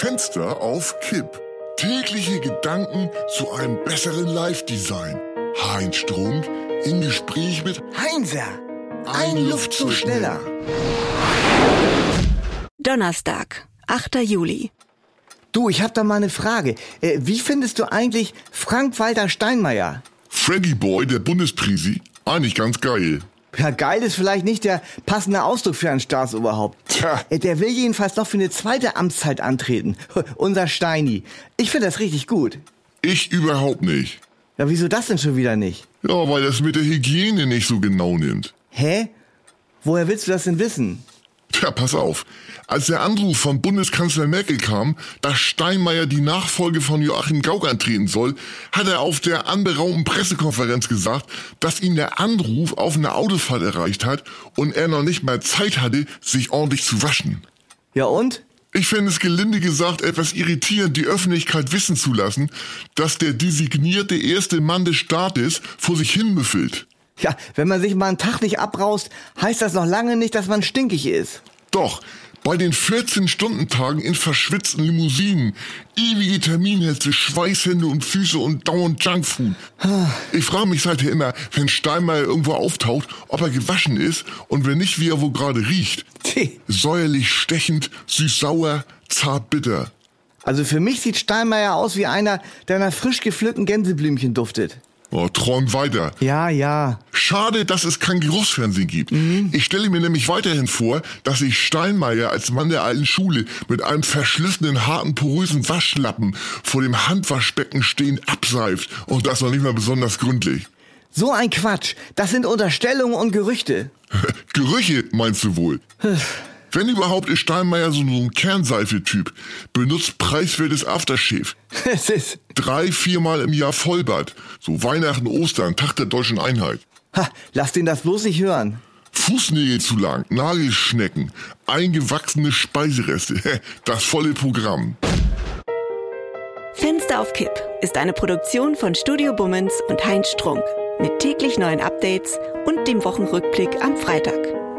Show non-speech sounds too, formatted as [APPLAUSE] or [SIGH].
Fenster auf Kipp. Tägliche Gedanken zu einem besseren Live-Design. Heinz Strunk im Gespräch mit Heinzer, ein, ein Luftzug schneller. Donnerstag, 8. Juli. Du, ich hab da mal eine Frage. Äh, wie findest du eigentlich Frank-Walter Steinmeier? Freddy Boy, der Bundesprisi, eigentlich ganz geil. Ja, geil ist vielleicht nicht der passende Ausdruck für ein Staatsoberhaupt. Tja. Äh, der will jedenfalls noch für eine zweite Amtszeit antreten. [LAUGHS] Unser Steini. Ich finde das richtig gut. Ich überhaupt nicht. Ja, wieso das denn schon wieder nicht? Ja, weil das mit der Hygiene nicht so genau nimmt. Hä? Woher willst du das denn wissen? Tja, pass auf. Als der Anruf von Bundeskanzler Merkel kam, dass Steinmeier die Nachfolge von Joachim Gauck antreten soll, hat er auf der anberaumten Pressekonferenz gesagt, dass ihn der Anruf auf einer Autofahrt erreicht hat und er noch nicht mal Zeit hatte, sich ordentlich zu waschen. Ja und? Ich finde es gelinde gesagt etwas irritierend, die Öffentlichkeit wissen zu lassen, dass der designierte erste Mann des Staates vor sich hin müffelt. Ja, wenn man sich mal einen Tag nicht abraust, heißt das noch lange nicht, dass man stinkig ist. Doch, bei den 14-Stunden-Tagen in verschwitzten Limousinen, ewige Terminhetze, Schweißhände und Füße und dauernd Junkfood. Ich frage mich seither immer, wenn Steinmeier irgendwo auftaucht, ob er gewaschen ist und wenn nicht, wie er wo gerade riecht. Säuerlich stechend, süß-sauer, zart-bitter. Also für mich sieht Steinmeier aus wie einer, der nach frisch gepflückten Gänseblümchen duftet. Oh, träum weiter. Ja, ja. Schade, dass es kein Geruchsfernsehen gibt. Mhm. Ich stelle mir nämlich weiterhin vor, dass sich Steinmeier als Mann der alten Schule mit einem verschlissenen, harten, porösen Waschlappen vor dem Handwaschbecken stehend abseift. Und das noch nicht mal besonders gründlich. So ein Quatsch. Das sind Unterstellungen und Gerüchte. [LAUGHS] Gerüche, meinst du wohl? Wenn überhaupt ist Steinmeier so ein Kernseife-Typ. Benutzt preiswertes Aftershave. [LAUGHS] Es ist. Drei, viermal im Jahr Vollbad. So Weihnachten, Ostern, Tag der deutschen Einheit. Ha, lass den das bloß nicht hören. Fußnägel zu lang, Nagelschnecken, eingewachsene Speisereste. [LAUGHS] Das volle Programm. Fenster auf Kipp ist eine Produktion von Studio Bummens und Heinz Strunk. Mit täglich neuen Updates und dem Wochenrückblick am Freitag.